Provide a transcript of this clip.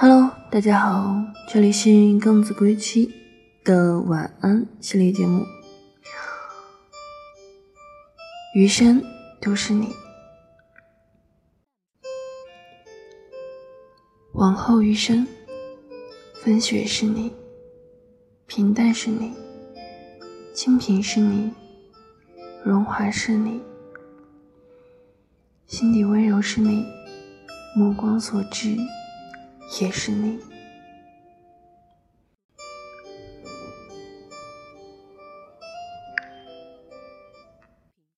Hello，大家好，这里是更子归期的晚安系列节目。余生都是你，往后余生，风雪是你，平淡是你，清贫是你，荣华是你，心底温柔是你，目光所至。也是你。